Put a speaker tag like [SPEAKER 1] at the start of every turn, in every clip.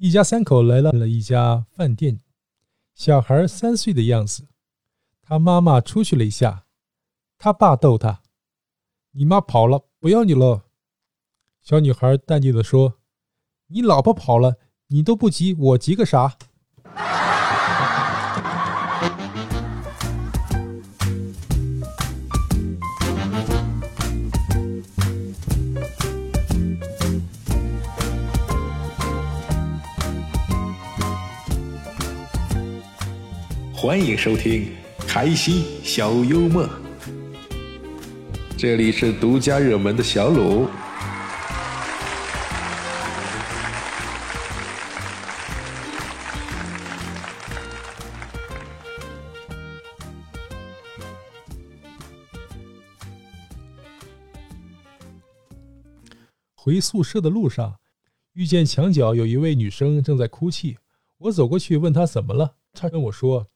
[SPEAKER 1] 一家三口来到了一家饭店，小孩三岁的样子，他妈妈出去了一下，他爸逗他：“你妈跑了，不要你了。”小女孩淡定的说：“你老婆跑了，你都不急，我急个啥？”
[SPEAKER 2] 欢迎收听《开心小幽默》，这里是独家热门的小鲁。
[SPEAKER 1] 回宿舍的路上，遇见墙角有一位女生正在哭泣，我走过去问她怎么了，她跟我说。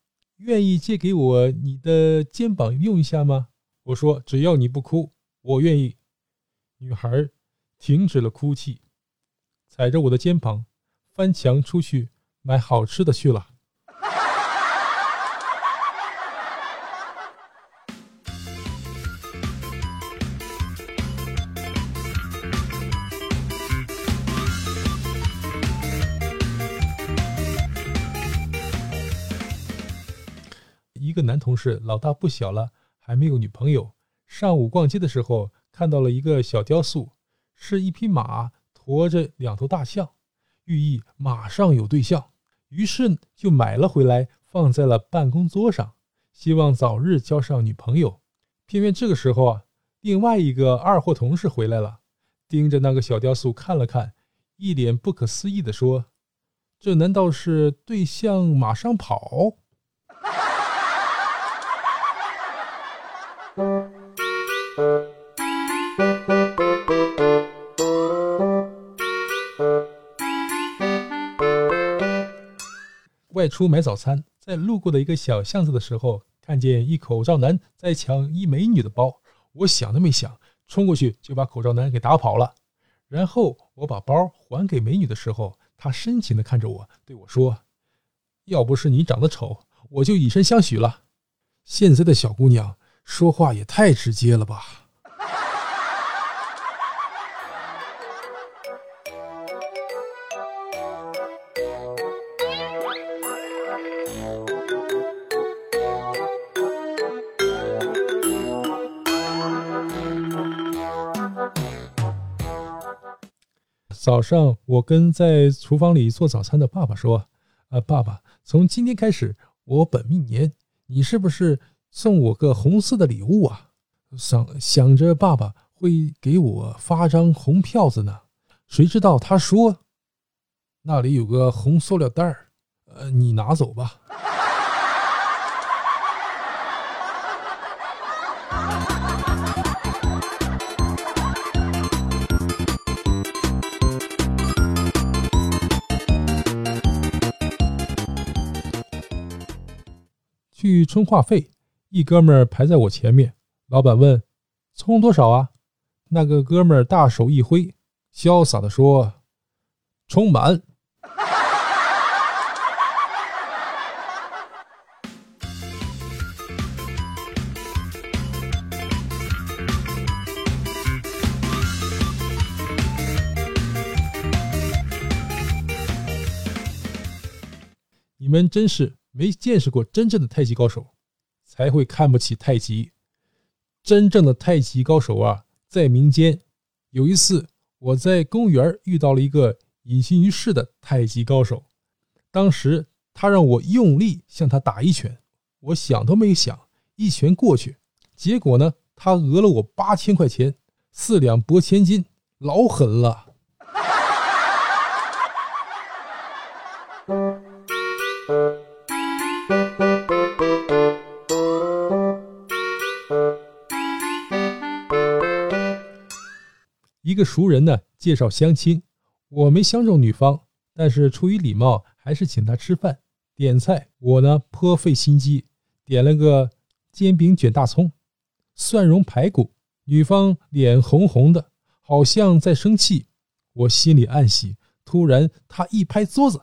[SPEAKER 1] 愿意借给我你的肩膀用一下吗？我说只要你不哭，我愿意。女孩停止了哭泣，踩着我的肩膀，翻墙出去买好吃的去了。一个男同事，老大不小了，还没有女朋友。上午逛街的时候，看到了一个小雕塑，是一匹马驮着两头大象，寓意马上有对象。于是就买了回来，放在了办公桌上，希望早日交上女朋友。偏偏这个时候啊，另外一个二货同事回来了，盯着那个小雕塑看了看，一脸不可思议地说：“这难道是对象马上跑？”外出买早餐，在路过的一个小巷子的时候，看见一口罩男在抢一美女的包。我想都没想，冲过去就把口罩男给打跑了。然后我把包还给美女的时候，她深情的看着我，对我说：“要不是你长得丑，我就以身相许了。”现在的小姑娘。说话也太直接了吧！早上，我跟在厨房里做早餐的爸爸说：“啊，爸爸，从今天开始我本命年，你是不是？”送我个红色的礼物啊！想想着爸爸会给我发张红票子呢，谁知道他说那里有个红塑料袋儿，呃，你拿走吧。去充话费。一哥们儿排在我前面，老板问：“充多少啊？”那个哥们儿大手一挥，潇洒的说：“充满。”你们真是没见识过真正的太极高手。才会看不起太极。真正的太极高手啊，在民间。有一次，我在公园遇到了一个隐形于世的太极高手。当时他让我用力向他打一拳，我想都没想，一拳过去，结果呢，他讹了我八千块钱，四两拨千斤，老狠了。一个熟人呢介绍相亲，我没相中女方，但是出于礼貌，还是请她吃饭点菜。我呢颇费心机，点了个煎饼卷大葱、蒜蓉排骨。女方脸红红的，好像在生气。我心里暗喜，突然，她一拍桌子，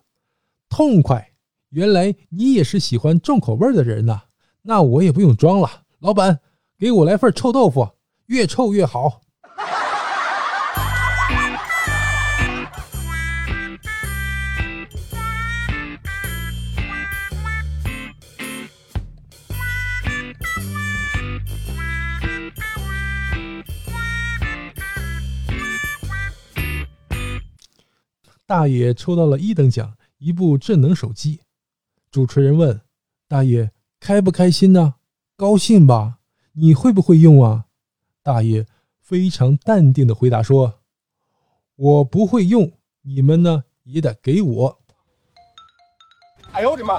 [SPEAKER 1] 痛快！原来你也是喜欢重口味的人呐！那我也不用装了，老板，给我来份臭豆腐，越臭越好。大爷抽到了一等奖，一部智能手机。主持人问：“大爷开不开心呢？高兴吧？你会不会用啊？”大爷非常淡定的回答说：“我不会用，你们呢也得给我。”哎呦我的妈！